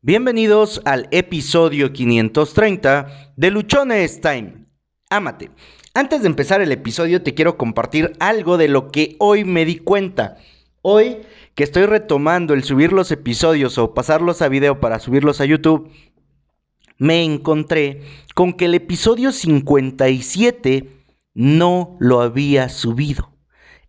Bienvenidos al episodio 530 de Luchones Time. Ámate. Antes de empezar el episodio te quiero compartir algo de lo que hoy me di cuenta. Hoy que estoy retomando el subir los episodios o pasarlos a video para subirlos a YouTube, me encontré con que el episodio 57 no lo había subido.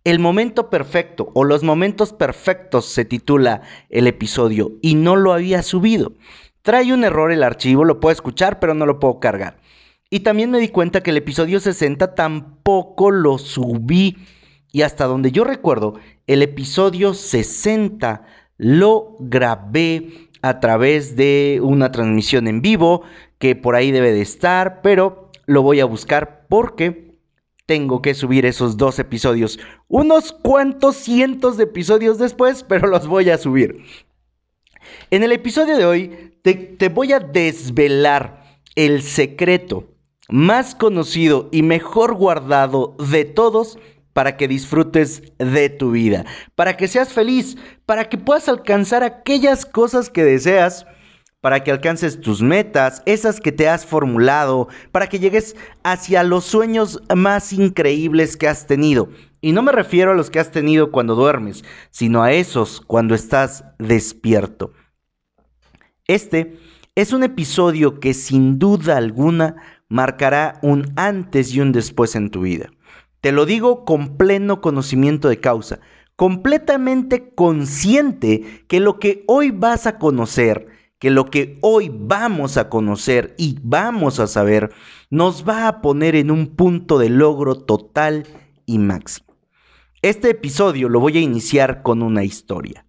El momento perfecto o los momentos perfectos se titula el episodio y no lo había subido. Trae un error el archivo, lo puedo escuchar pero no lo puedo cargar. Y también me di cuenta que el episodio 60 tampoco lo subí. Y hasta donde yo recuerdo, el episodio 60 lo grabé a través de una transmisión en vivo que por ahí debe de estar, pero lo voy a buscar porque tengo que subir esos dos episodios. Unos cuantos cientos de episodios después, pero los voy a subir. En el episodio de hoy te, te voy a desvelar el secreto más conocido y mejor guardado de todos para que disfrutes de tu vida, para que seas feliz, para que puedas alcanzar aquellas cosas que deseas para que alcances tus metas, esas que te has formulado, para que llegues hacia los sueños más increíbles que has tenido. Y no me refiero a los que has tenido cuando duermes, sino a esos cuando estás despierto. Este es un episodio que sin duda alguna marcará un antes y un después en tu vida. Te lo digo con pleno conocimiento de causa, completamente consciente que lo que hoy vas a conocer, que lo que hoy vamos a conocer y vamos a saber nos va a poner en un punto de logro total y máximo. Este episodio lo voy a iniciar con una historia.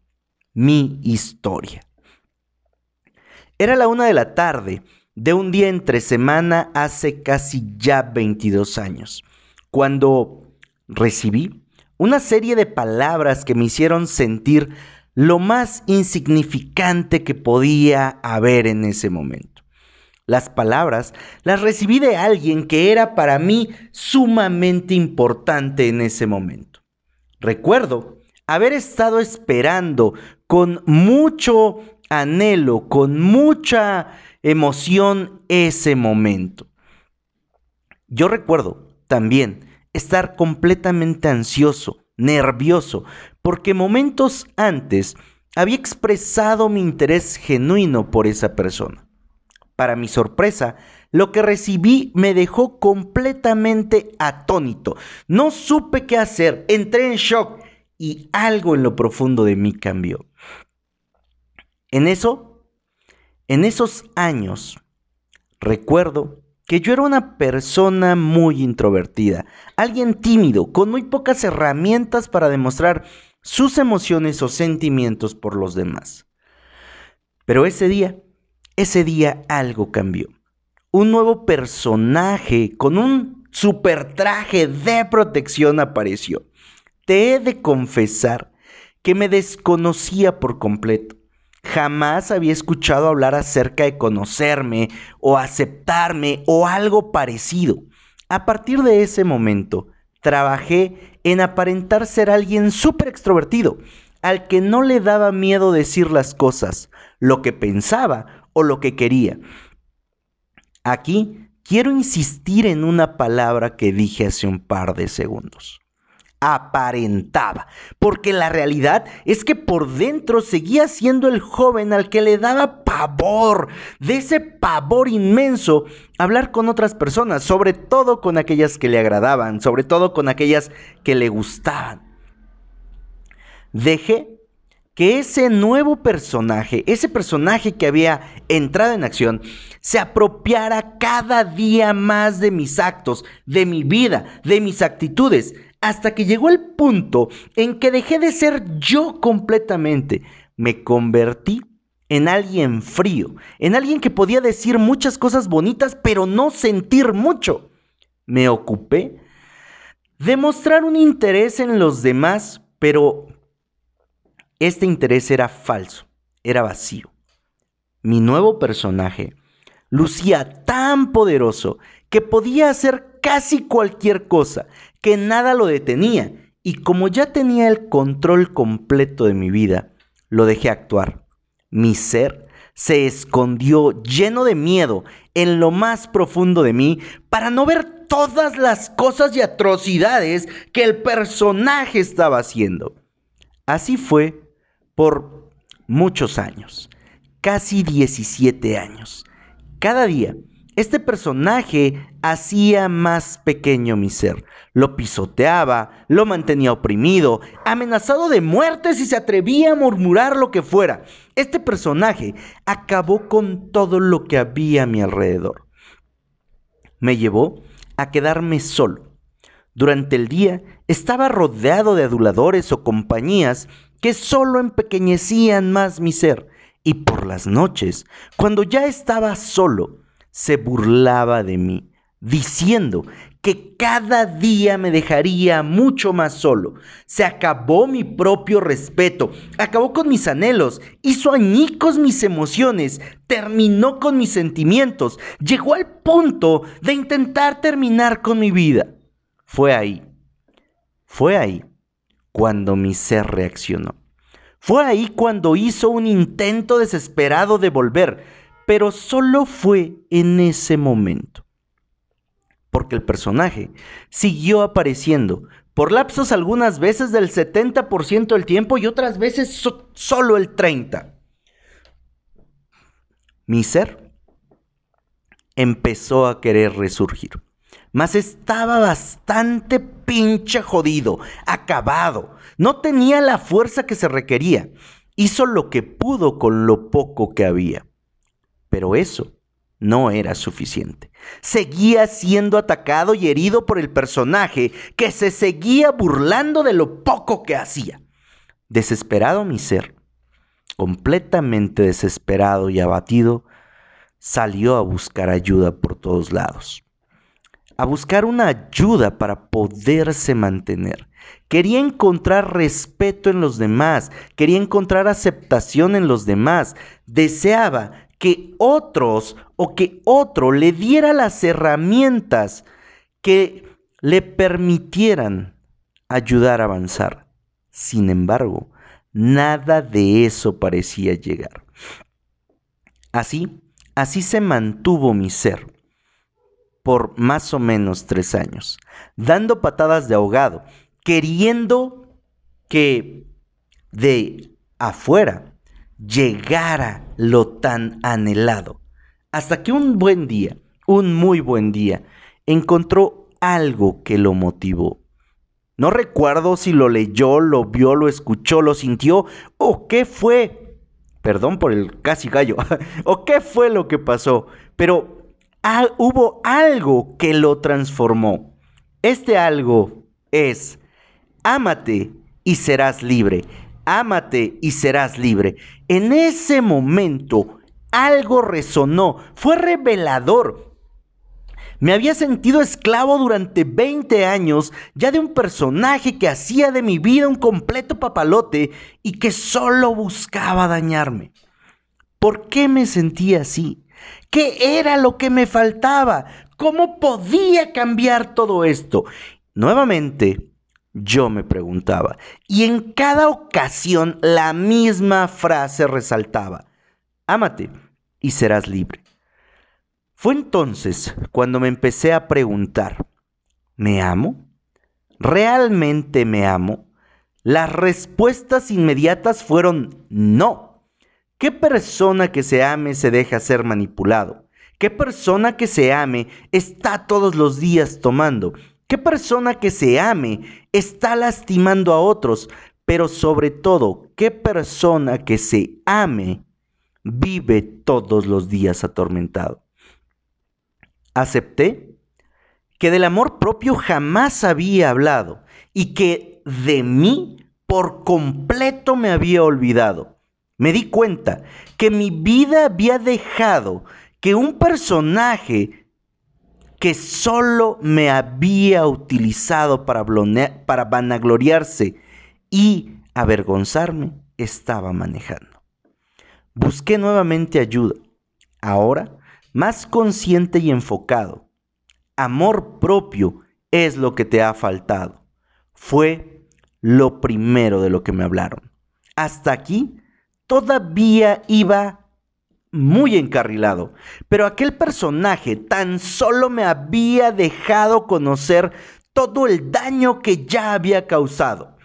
Mi historia. Era la una de la tarde de un día entre semana hace casi ya 22 años, cuando recibí una serie de palabras que me hicieron sentir lo más insignificante que podía haber en ese momento. Las palabras las recibí de alguien que era para mí sumamente importante en ese momento. Recuerdo haber estado esperando con mucho anhelo, con mucha emoción ese momento. Yo recuerdo también estar completamente ansioso, nervioso, porque momentos antes había expresado mi interés genuino por esa persona. Para mi sorpresa, lo que recibí me dejó completamente atónito. No supe qué hacer, entré en shock y algo en lo profundo de mí cambió. En eso, en esos años, recuerdo que yo era una persona muy introvertida, alguien tímido, con muy pocas herramientas para demostrar sus emociones o sentimientos por los demás. Pero ese día, ese día algo cambió. Un nuevo personaje con un super traje de protección apareció. Te he de confesar que me desconocía por completo. Jamás había escuchado hablar acerca de conocerme o aceptarme o algo parecido. A partir de ese momento, trabajé en aparentar ser alguien súper extrovertido, al que no le daba miedo decir las cosas, lo que pensaba o lo que quería. Aquí quiero insistir en una palabra que dije hace un par de segundos aparentaba, porque la realidad es que por dentro seguía siendo el joven al que le daba pavor, de ese pavor inmenso, hablar con otras personas, sobre todo con aquellas que le agradaban, sobre todo con aquellas que le gustaban. Dejé que ese nuevo personaje, ese personaje que había entrado en acción, se apropiara cada día más de mis actos, de mi vida, de mis actitudes, hasta que llegó el punto en que dejé de ser yo completamente. Me convertí en alguien frío, en alguien que podía decir muchas cosas bonitas, pero no sentir mucho. Me ocupé de mostrar un interés en los demás, pero este interés era falso, era vacío. Mi nuevo personaje lucía tan poderoso que podía hacer casi cualquier cosa, que nada lo detenía, y como ya tenía el control completo de mi vida, lo dejé actuar. Mi ser se escondió lleno de miedo en lo más profundo de mí para no ver todas las cosas y atrocidades que el personaje estaba haciendo. Así fue por muchos años, casi 17 años. Cada día este personaje hacía más pequeño mi ser. Lo pisoteaba, lo mantenía oprimido, amenazado de muerte si se atrevía a murmurar lo que fuera. Este personaje acabó con todo lo que había a mi alrededor. Me llevó a quedarme solo. Durante el día estaba rodeado de aduladores o compañías que solo empequeñecían más mi ser. Y por las noches, cuando ya estaba solo, se burlaba de mí, diciendo que cada día me dejaría mucho más solo. Se acabó mi propio respeto, acabó con mis anhelos, hizo añicos mis emociones, terminó con mis sentimientos, llegó al punto de intentar terminar con mi vida. Fue ahí, fue ahí cuando mi ser reaccionó. Fue ahí cuando hizo un intento desesperado de volver, pero solo fue en ese momento. Porque el personaje siguió apareciendo por lapsos algunas veces del 70% del tiempo y otras veces solo el 30%. Mi ser empezó a querer resurgir. Mas estaba bastante pinche jodido, acabado. No tenía la fuerza que se requería. Hizo lo que pudo con lo poco que había. Pero eso no era suficiente. Seguía siendo atacado y herido por el personaje que se seguía burlando de lo poco que hacía. Desesperado mi ser, completamente desesperado y abatido, salió a buscar ayuda por todos lados. A buscar una ayuda para poderse mantener. Quería encontrar respeto en los demás, quería encontrar aceptación en los demás, deseaba que otros o que otro le diera las herramientas que le permitieran ayudar a avanzar. Sin embargo, nada de eso parecía llegar. Así, así se mantuvo mi ser por más o menos tres años, dando patadas de ahogado, queriendo que de afuera llegara lo tan anhelado. Hasta que un buen día, un muy buen día, encontró algo que lo motivó. No recuerdo si lo leyó, lo vio, lo escuchó, lo sintió o qué fue. Perdón por el casi gallo. o qué fue lo que pasó. Pero hubo algo que lo transformó. Este algo es, ámate y serás libre ámate y serás libre. En ese momento algo resonó, fue revelador. Me había sentido esclavo durante 20 años ya de un personaje que hacía de mi vida un completo papalote y que solo buscaba dañarme. ¿Por qué me sentía así? ¿Qué era lo que me faltaba? ¿Cómo podía cambiar todo esto? Nuevamente, yo me preguntaba. Y en cada ocasión la misma frase resaltaba. Ámate y serás libre. Fue entonces cuando me empecé a preguntar, ¿me amo? ¿Realmente me amo? Las respuestas inmediatas fueron no. ¿Qué persona que se ame se deja ser manipulado? ¿Qué persona que se ame está todos los días tomando? ¿Qué persona que se ame está lastimando a otros? Pero sobre todo, ¿qué persona que se ame vive todos los días atormentado? Acepté que del amor propio jamás había hablado y que de mí por completo me había olvidado. Me di cuenta que mi vida había dejado que un personaje que solo me había utilizado para, para vanagloriarse y avergonzarme, estaba manejando. Busqué nuevamente ayuda, ahora más consciente y enfocado. Amor propio es lo que te ha faltado. Fue lo primero de lo que me hablaron. Hasta aquí todavía iba muy encarrilado, pero aquel personaje tan solo me había dejado conocer todo el daño que ya había causado.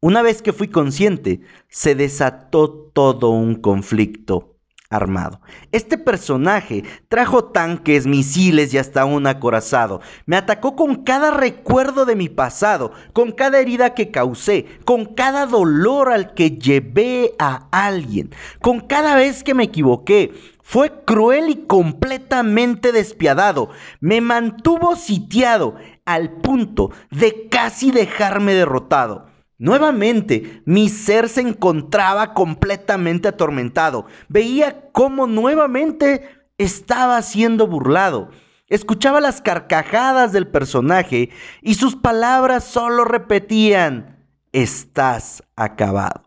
Una vez que fui consciente, se desató todo un conflicto armado. Este personaje trajo tanques, misiles y hasta un acorazado. Me atacó con cada recuerdo de mi pasado, con cada herida que causé, con cada dolor al que llevé a alguien, con cada vez que me equivoqué. Fue cruel y completamente despiadado. Me mantuvo sitiado al punto de casi dejarme derrotado. Nuevamente, mi ser se encontraba completamente atormentado. Veía cómo nuevamente estaba siendo burlado. Escuchaba las carcajadas del personaje y sus palabras solo repetían, estás acabado.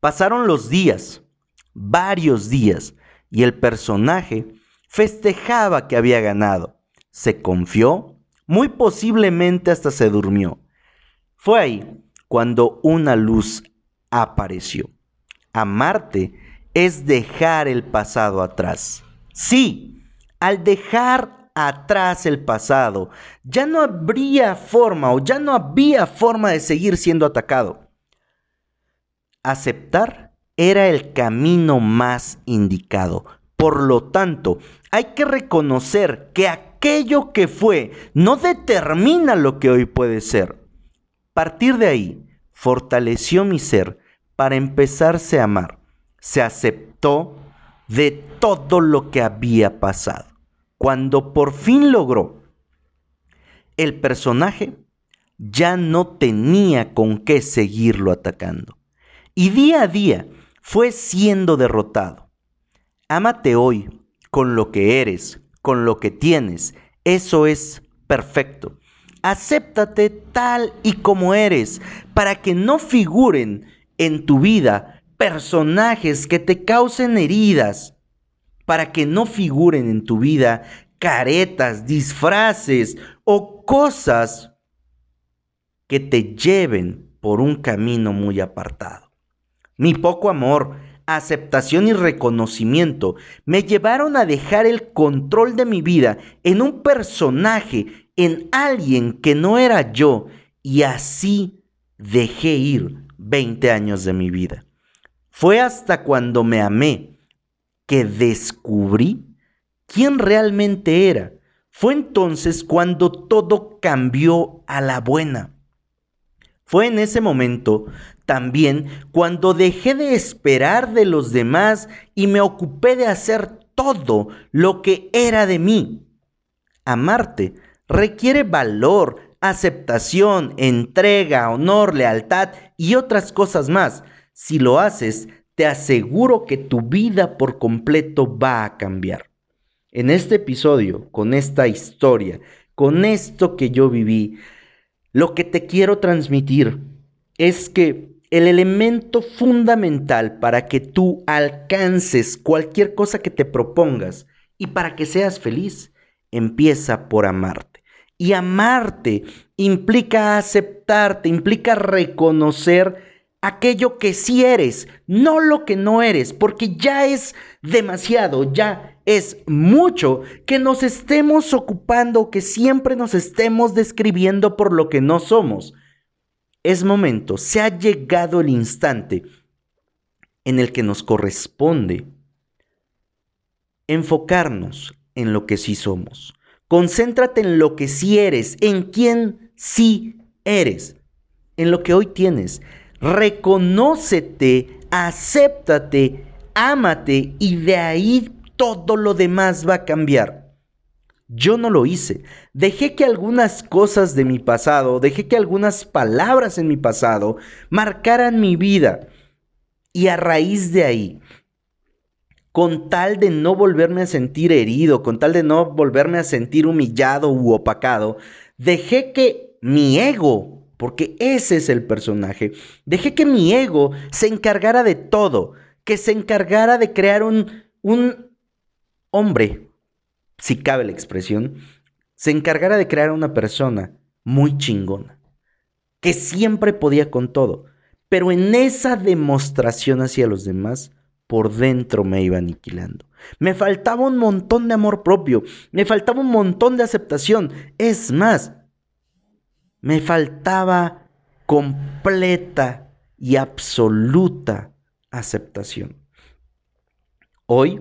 Pasaron los días, varios días, y el personaje festejaba que había ganado. Se confió, muy posiblemente hasta se durmió. Fue ahí cuando una luz apareció. Amarte es dejar el pasado atrás. Sí, al dejar atrás el pasado, ya no habría forma o ya no había forma de seguir siendo atacado. Aceptar era el camino más indicado. Por lo tanto, hay que reconocer que aquello que fue no determina lo que hoy puede ser partir de ahí, fortaleció mi ser para empezarse a amar. Se aceptó de todo lo que había pasado. Cuando por fin logró, el personaje ya no tenía con qué seguirlo atacando. Y día a día fue siendo derrotado. Ámate hoy con lo que eres, con lo que tienes. Eso es perfecto. Acéptate tal y como eres, para que no figuren en tu vida personajes que te causen heridas, para que no figuren en tu vida caretas, disfraces o cosas que te lleven por un camino muy apartado. Mi poco amor, aceptación y reconocimiento me llevaron a dejar el control de mi vida en un personaje en alguien que no era yo y así dejé ir 20 años de mi vida. Fue hasta cuando me amé que descubrí quién realmente era. Fue entonces cuando todo cambió a la buena. Fue en ese momento también cuando dejé de esperar de los demás y me ocupé de hacer todo lo que era de mí. Amarte requiere valor, aceptación, entrega, honor, lealtad y otras cosas más. Si lo haces, te aseguro que tu vida por completo va a cambiar. En este episodio, con esta historia, con esto que yo viví, lo que te quiero transmitir es que el elemento fundamental para que tú alcances cualquier cosa que te propongas y para que seas feliz, empieza por amarte. Y amarte implica aceptarte, implica reconocer aquello que sí eres, no lo que no eres, porque ya es demasiado, ya es mucho que nos estemos ocupando, que siempre nos estemos describiendo por lo que no somos. Es momento, se ha llegado el instante en el que nos corresponde enfocarnos en lo que sí somos. Concéntrate en lo que sí eres, en quién sí eres, en lo que hoy tienes. Reconócete, acéptate, ámate y de ahí todo lo demás va a cambiar. Yo no lo hice. Dejé que algunas cosas de mi pasado, dejé que algunas palabras en mi pasado marcaran mi vida. Y a raíz de ahí, con tal de no volverme a sentir herido, con tal de no volverme a sentir humillado u opacado, dejé que mi ego, porque ese es el personaje, dejé que mi ego se encargara de todo, que se encargara de crear un, un hombre, si cabe la expresión, se encargara de crear una persona muy chingona, que siempre podía con todo, pero en esa demostración hacia los demás, por dentro me iba aniquilando. Me faltaba un montón de amor propio, me faltaba un montón de aceptación. Es más, me faltaba completa y absoluta aceptación. Hoy,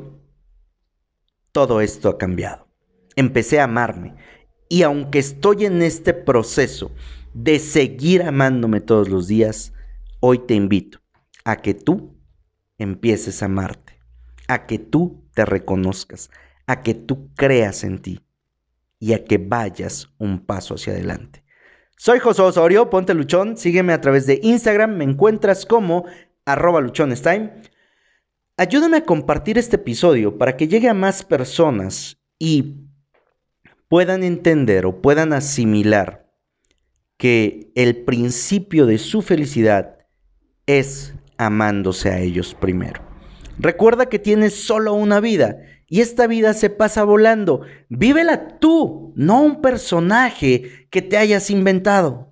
todo esto ha cambiado. Empecé a amarme y aunque estoy en este proceso de seguir amándome todos los días, hoy te invito a que tú empieces a amarte, a que tú te reconozcas, a que tú creas en ti y a que vayas un paso hacia adelante. Soy José Osorio, ponte luchón, sígueme a través de Instagram, me encuentras como arroba luchonestime. Ayúdame a compartir este episodio para que llegue a más personas y puedan entender o puedan asimilar que el principio de su felicidad es amándose a ellos primero. Recuerda que tienes solo una vida y esta vida se pasa volando. Vívela tú, no un personaje que te hayas inventado.